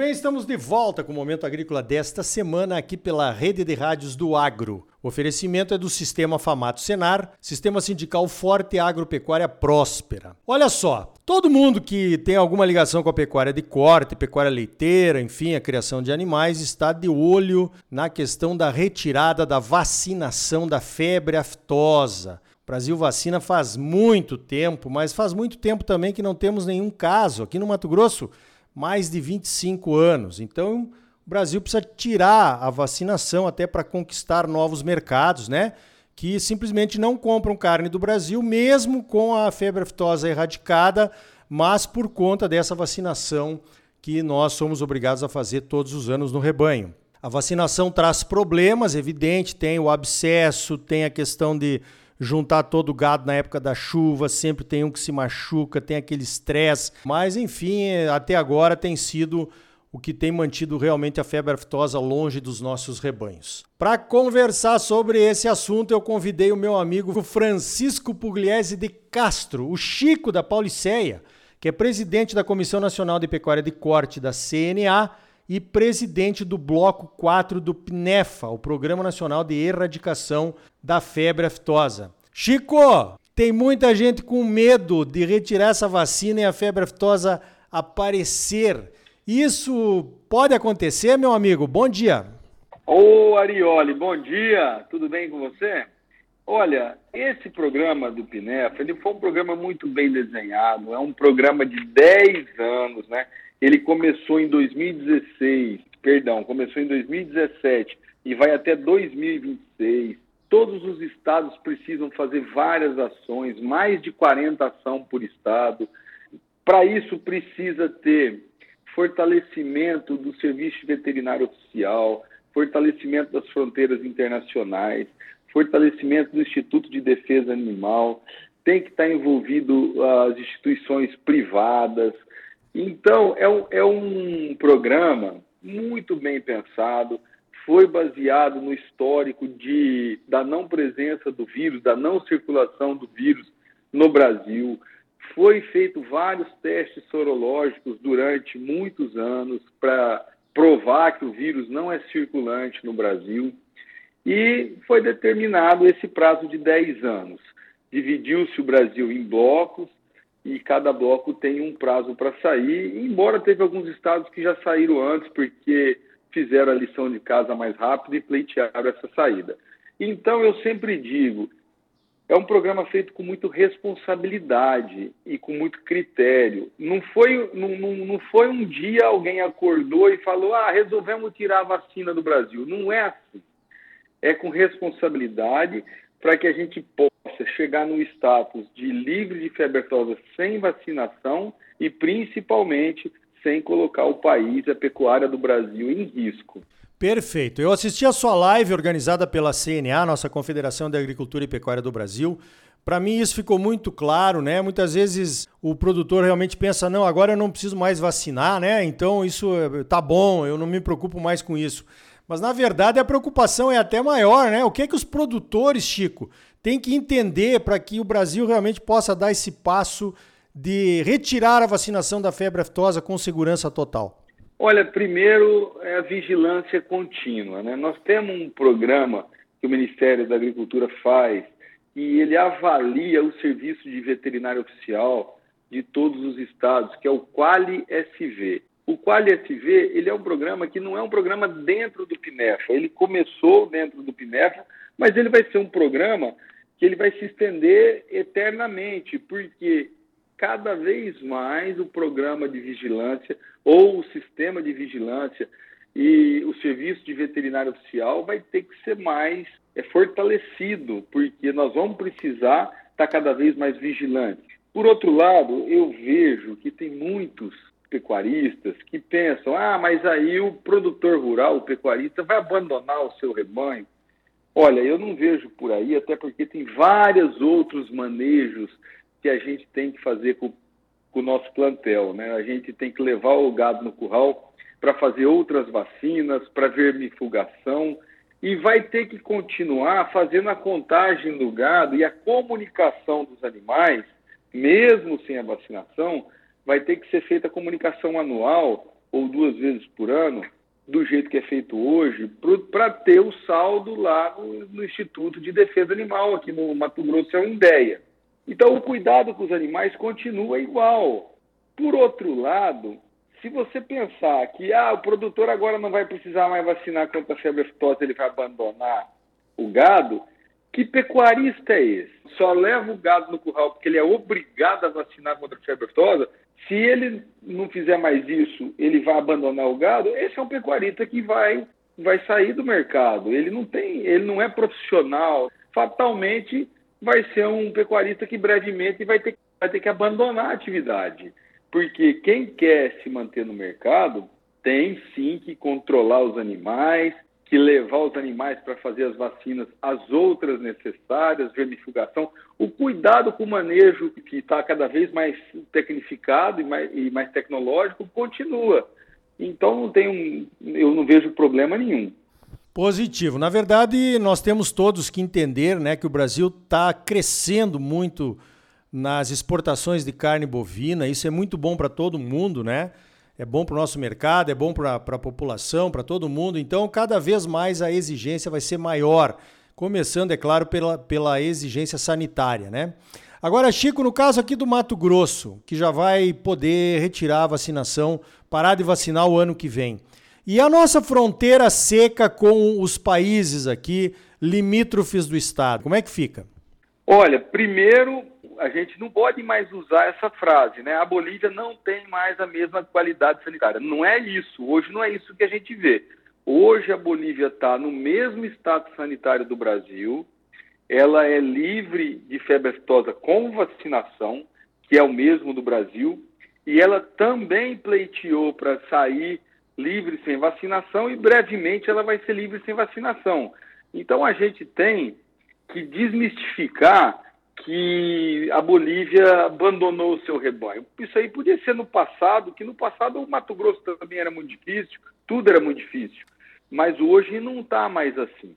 bem, estamos de volta com o Momento Agrícola desta semana aqui pela Rede de Rádios do Agro. O oferecimento é do Sistema Famato Senar, Sistema Sindical Forte Agropecuária Próspera. Olha só, todo mundo que tem alguma ligação com a pecuária de corte, pecuária leiteira, enfim, a criação de animais, está de olho na questão da retirada da vacinação da febre aftosa. O Brasil vacina faz muito tempo, mas faz muito tempo também que não temos nenhum caso. Aqui no Mato Grosso, mais de 25 anos. Então, o Brasil precisa tirar a vacinação até para conquistar novos mercados, né? Que simplesmente não compram carne do Brasil, mesmo com a febre aftosa erradicada, mas por conta dessa vacinação que nós somos obrigados a fazer todos os anos no rebanho. A vacinação traz problemas, evidente, tem o abscesso, tem a questão de juntar todo o gado na época da chuva, sempre tem um que se machuca, tem aquele estresse. Mas, enfim, até agora tem sido o que tem mantido realmente a febre aftosa longe dos nossos rebanhos. Para conversar sobre esse assunto, eu convidei o meu amigo Francisco Pugliese de Castro, o Chico da Pauliceia, que é presidente da Comissão Nacional de Pecuária de Corte da CNA e presidente do Bloco 4 do PNEFA, o Programa Nacional de Erradicação da Febre Aftosa. Chico, tem muita gente com medo de retirar essa vacina e a febre aftosa aparecer. Isso pode acontecer, meu amigo? Bom dia. Ô Arioli, bom dia. Tudo bem com você? Olha, esse programa do PNEFA, ele foi um programa muito bem desenhado, é um programa de 10 anos, né? Ele começou em 2016, perdão, começou em 2017 e vai até 2026. Todos os estados precisam fazer várias ações, mais de 40 ações por estado. Para isso, precisa ter fortalecimento do serviço veterinário oficial, fortalecimento das fronteiras internacionais, fortalecimento do Instituto de Defesa Animal, tem que estar envolvido as instituições privadas, então, é um, é um programa muito bem pensado, foi baseado no histórico de, da não presença do vírus, da não circulação do vírus no Brasil. Foi feito vários testes sorológicos durante muitos anos para provar que o vírus não é circulante no Brasil. E foi determinado esse prazo de 10 anos. Dividiu-se o Brasil em blocos, e cada bloco tem um prazo para sair, embora teve alguns estados que já saíram antes porque fizeram a lição de casa mais rápido e pleitearam essa saída. Então eu sempre digo, é um programa feito com muita responsabilidade e com muito critério. Não foi, não, não, não foi um dia alguém acordou e falou, ah, resolvemos tirar a vacina do Brasil. Não é assim. É com responsabilidade para que a gente possa chegar no status de livre de febre aftosa sem vacinação e principalmente sem colocar o país, a pecuária do Brasil em risco. Perfeito. Eu assisti a sua live organizada pela CNA, nossa Confederação de Agricultura e Pecuária do Brasil. Para mim isso ficou muito claro, né? Muitas vezes o produtor realmente pensa, não, agora eu não preciso mais vacinar, né? Então isso eh, tá bom, eu não me preocupo mais com isso. Mas na verdade a preocupação é até maior, né? O que é que os produtores, Chico, tem que entender para que o Brasil realmente possa dar esse passo de retirar a vacinação da febre aftosa com segurança total? Olha, primeiro é a vigilância contínua. Né? Nós temos um programa que o Ministério da Agricultura faz e ele avalia o serviço de veterinário oficial de todos os estados, que é o Quali SV. O Quali SV ele é um programa que não é um programa dentro do PINEFA. Ele começou dentro do PINEFA, mas ele vai ser um programa que ele vai se estender eternamente, porque cada vez mais o programa de vigilância ou o sistema de vigilância e o serviço de veterinário oficial vai ter que ser mais é, fortalecido, porque nós vamos precisar estar cada vez mais vigilantes. Por outro lado, eu vejo que tem muitos pecuaristas que pensam: ah, mas aí o produtor rural, o pecuarista, vai abandonar o seu rebanho Olha, eu não vejo por aí, até porque tem vários outros manejos que a gente tem que fazer com, com o nosso plantel. Né? A gente tem que levar o gado no curral para fazer outras vacinas, para vermifugação, e vai ter que continuar fazendo a contagem do gado e a comunicação dos animais, mesmo sem a vacinação, vai ter que ser feita a comunicação anual ou duas vezes por ano, do jeito que é feito hoje, para ter o saldo lá no, no, Instituto de Defesa Animal, aqui no Mato Grosso, é uma ideia. Então, o cuidado com os animais continua igual. Por outro lado, se você pensar que ah, o produtor agora não vai precisar mais vacinar contra a febre aftosa, ele vai abandonar o gado, que pecuarista é esse? Só leva o gado no curral porque ele é obrigado a vacinar contra a febre aftosa? Se ele não fizer mais isso, ele vai abandonar o gado? Esse é um pecuarista que vai vai sair do mercado. Ele não tem, ele não é profissional. Fatalmente vai ser um pecuarista que brevemente vai ter, vai ter que abandonar a atividade. Porque quem quer se manter no mercado tem sim que controlar os animais, que levar os animais para fazer as vacinas, as outras necessárias, vermifugação, o cuidado com o manejo que está cada vez mais tecnificado e mais, e mais, tecnológico continua. Então não tem um, eu não vejo problema nenhum. Positivo. Na verdade, nós temos todos que entender né, que o Brasil está crescendo muito nas exportações de carne bovina. Isso é muito bom para todo mundo, né? É bom para o nosso mercado, é bom para a população, para todo mundo. Então, cada vez mais a exigência vai ser maior, começando, é claro, pela, pela exigência sanitária, né? Agora, Chico, no caso aqui do Mato Grosso, que já vai poder retirar a vacinação, parar de vacinar o ano que vem. E a nossa fronteira seca com os países aqui limítrofes do estado, como é que fica? Olha, primeiro a gente não pode mais usar essa frase, né? A Bolívia não tem mais a mesma qualidade sanitária. Não é isso. Hoje não é isso que a gente vê. Hoje a Bolívia está no mesmo status sanitário do Brasil. Ela é livre de febre aftosa com vacinação, que é o mesmo do Brasil, e ela também pleiteou para sair livre sem vacinação e brevemente ela vai ser livre sem vacinação. Então a gente tem que desmistificar que a Bolívia abandonou o seu rebanho. Isso aí podia ser no passado, que no passado o Mato Grosso também era muito difícil, tudo era muito difícil, mas hoje não está mais assim.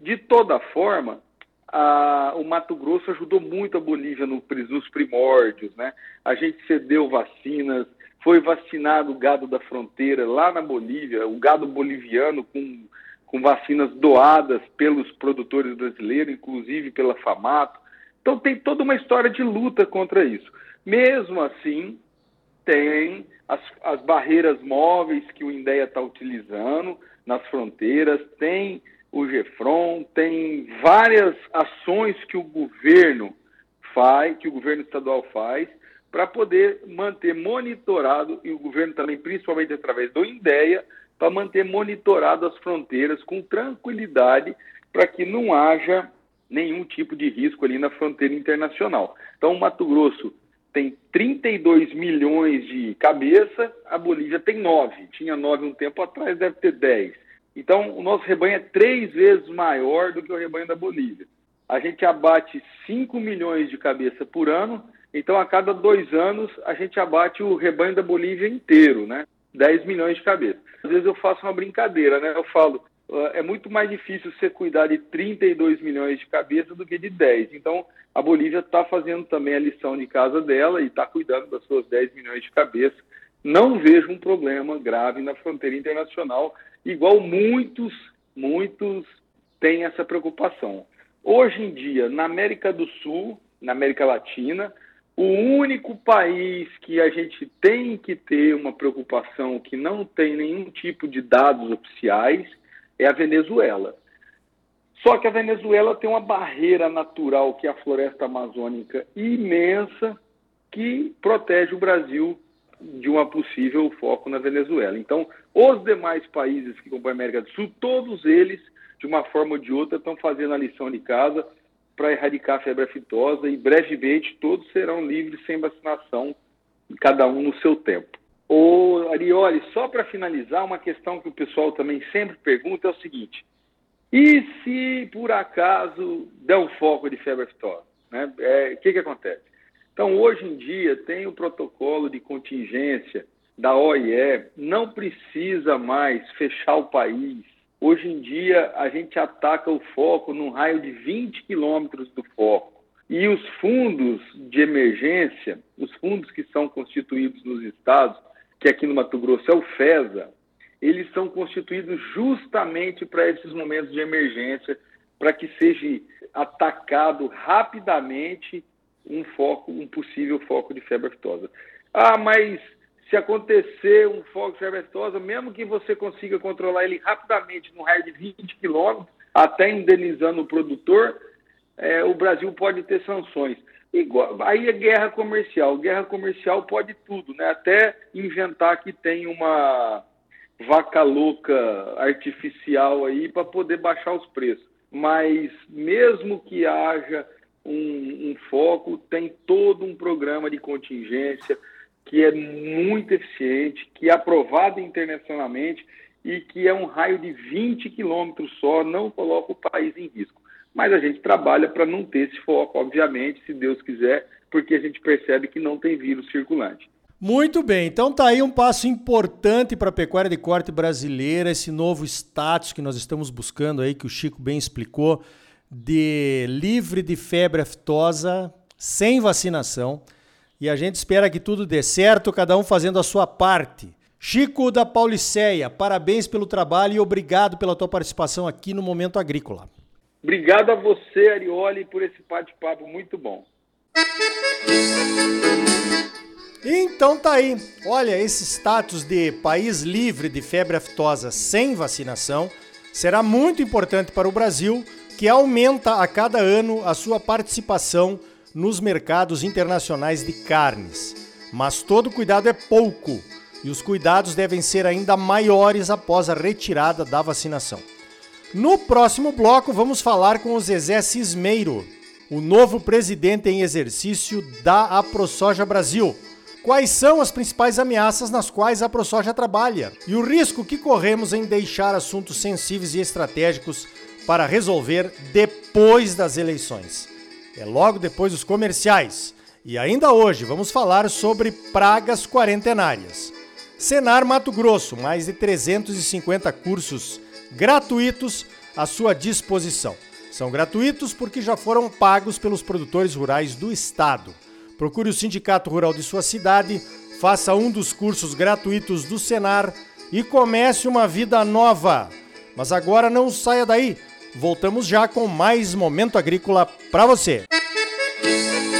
De toda forma, a, o Mato Grosso ajudou muito a Bolívia no, nos primórdios, né? A gente cedeu vacinas, foi vacinado o gado da fronteira lá na Bolívia, o gado boliviano com, com vacinas doadas pelos produtores brasileiros, inclusive pela FAMATO. Então tem toda uma história de luta contra isso. Mesmo assim, tem as, as barreiras móveis que o INDEA está utilizando nas fronteiras, tem o GEFRON, tem várias ações que o governo faz, que o governo estadual faz, para poder manter monitorado, e o governo também, principalmente através do INDEA, para manter monitorado as fronteiras com tranquilidade, para que não haja nenhum tipo de risco ali na fronteira internacional. Então, o Mato Grosso tem 32 milhões de cabeça, a Bolívia tem 9. Tinha 9 um tempo atrás, deve ter 10. Então, o nosso rebanho é três vezes maior do que o rebanho da Bolívia. A gente abate 5 milhões de cabeça por ano, então a cada dois anos a gente abate o rebanho da Bolívia inteiro, né? 10 milhões de cabeças. Às vezes eu faço uma brincadeira, né? Eu falo, é muito mais difícil você cuidar de 32 milhões de cabeças do que de 10. Então, a Bolívia está fazendo também a lição de casa dela e está cuidando das suas 10 milhões de cabeças. Não vejo um problema grave na fronteira internacional, igual muitos, muitos têm essa preocupação. Hoje em dia, na América do Sul, na América Latina, o único país que a gente tem que ter uma preocupação que não tem nenhum tipo de dados oficiais é a Venezuela. Só que a Venezuela tem uma barreira natural, que é a floresta amazônica imensa, que protege o Brasil de uma possível foco na Venezuela. Então, os demais países que compõem a América do Sul, todos eles, de uma forma ou de outra, estão fazendo a lição de casa para erradicar a febre aftosa e brevemente todos serão livres sem vacinação, cada um no seu tempo. O Arioli, só para finalizar, uma questão que o pessoal também sempre pergunta é o seguinte: e se por acaso der um foco de febre aftosa? Né? O é, que, que acontece? Então, hoje em dia, tem o protocolo de contingência da OIE, não precisa mais fechar o país. Hoje em dia, a gente ataca o foco num raio de 20 quilômetros do foco. E os fundos de emergência, os fundos que são constituídos nos estados, que aqui no Mato Grosso é o FESA, eles são constituídos justamente para esses momentos de emergência, para que seja atacado rapidamente um foco, um possível foco de febre aftosa. Ah, mas se acontecer um foco de febre aftosa, mesmo que você consiga controlar ele rapidamente no raio de 20 quilômetros, até indenizando o produtor, é, o Brasil pode ter sanções. Aí é guerra comercial. Guerra comercial pode tudo, né? Até inventar que tem uma vaca louca artificial aí para poder baixar os preços. Mas mesmo que haja um, um foco, tem todo um programa de contingência que é muito eficiente, que é aprovado internacionalmente e que é um raio de 20 quilômetros só, não coloca o país em risco. Mas a gente trabalha para não ter esse foco, obviamente, se Deus quiser, porque a gente percebe que não tem vírus circulante. Muito bem, então tá aí um passo importante para a pecuária de corte brasileira, esse novo status que nós estamos buscando aí, que o Chico bem explicou, de livre de febre aftosa, sem vacinação. E a gente espera que tudo dê certo, cada um fazendo a sua parte. Chico da Pauliceia, parabéns pelo trabalho e obrigado pela tua participação aqui no Momento Agrícola. Obrigado a você, Arioli, por esse bate-papo muito bom. Então tá aí. Olha, esse status de país livre de febre aftosa sem vacinação será muito importante para o Brasil, que aumenta a cada ano a sua participação nos mercados internacionais de carnes. Mas todo cuidado é pouco e os cuidados devem ser ainda maiores após a retirada da vacinação. No próximo bloco, vamos falar com o Zezé Cismeiro, o novo presidente em exercício da AproSoja Brasil Quais são as principais ameaças nas quais a ProSoja trabalha e o risco que corremos em deixar assuntos sensíveis e estratégicos para resolver depois das eleições? É logo depois dos comerciais. E ainda hoje vamos falar sobre pragas quarentenárias. Senar Mato Grosso, mais de 350 cursos gratuitos à sua disposição. São gratuitos porque já foram pagos pelos produtores rurais do estado. Procure o Sindicato Rural de sua cidade, faça um dos cursos gratuitos do Senar e comece uma vida nova. Mas agora não saia daí. Voltamos já com mais momento agrícola para você. Música